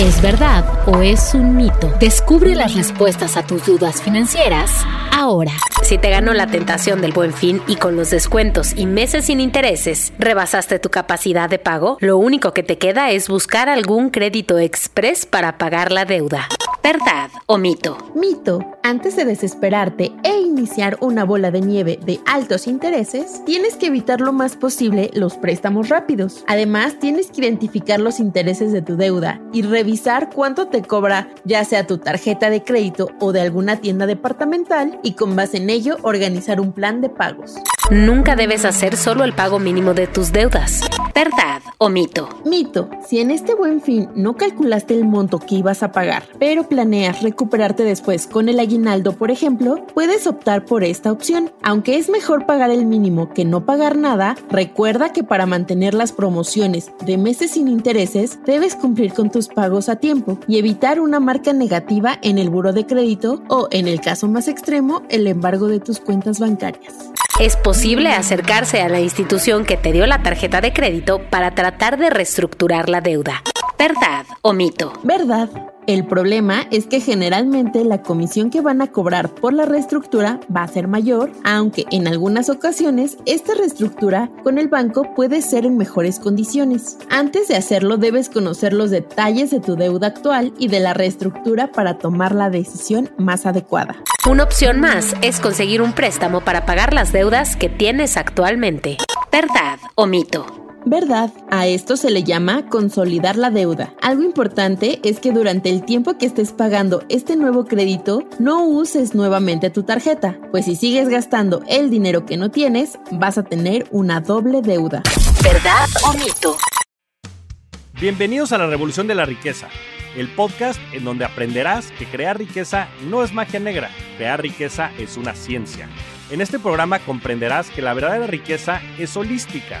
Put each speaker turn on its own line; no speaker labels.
¿Es verdad o es un mito? Descubre las respuestas a tus dudas financieras ahora.
Si te ganó la tentación del buen fin y con los descuentos y meses sin intereses rebasaste tu capacidad de pago, lo único que te queda es buscar algún crédito express para pagar la deuda. ¿Verdad o mito?
Mito. Antes de desesperarte e iniciar una bola de nieve de altos intereses, tienes que evitar lo más posible los préstamos rápidos. Además, tienes que identificar los intereses de tu deuda y revisar cuánto te cobra ya sea tu tarjeta de crédito o de alguna tienda departamental y con base en ello organizar un plan de pagos.
Nunca debes hacer solo el pago mínimo de tus deudas. ¿Verdad o mito?
Mito. Si en este buen fin no calculaste el monto que ibas a pagar, pero planeas recuperarte después con el aguinaldo, por ejemplo, puedes optar por esta opción. Aunque es mejor pagar el mínimo que no pagar nada, recuerda que para mantener las promociones de meses sin intereses, debes cumplir con tus pagos a tiempo y evitar una marca negativa en el buro de crédito o, en el caso más extremo, el embargo de tus cuentas bancarias.
Es posible acercarse a la institución que te dio la tarjeta de crédito para tratar de reestructurar la deuda. ¿Verdad o mito?
¿Verdad? El problema es que generalmente la comisión que van a cobrar por la reestructura va a ser mayor, aunque en algunas ocasiones esta reestructura con el banco puede ser en mejores condiciones. Antes de hacerlo debes conocer los detalles de tu deuda actual y de la reestructura para tomar la decisión más adecuada.
Una opción más es conseguir un préstamo para pagar las deudas que tienes actualmente. ¿Verdad o mito?
¿Verdad? A esto se le llama consolidar la deuda. Algo importante es que durante el tiempo que estés pagando este nuevo crédito, no uses nuevamente tu tarjeta, pues si sigues gastando el dinero que no tienes, vas a tener una doble deuda.
¿Verdad o mito?
Bienvenidos a la Revolución de la Riqueza, el podcast en donde aprenderás que crear riqueza no es magia negra, crear riqueza es una ciencia. En este programa comprenderás que la verdadera riqueza es holística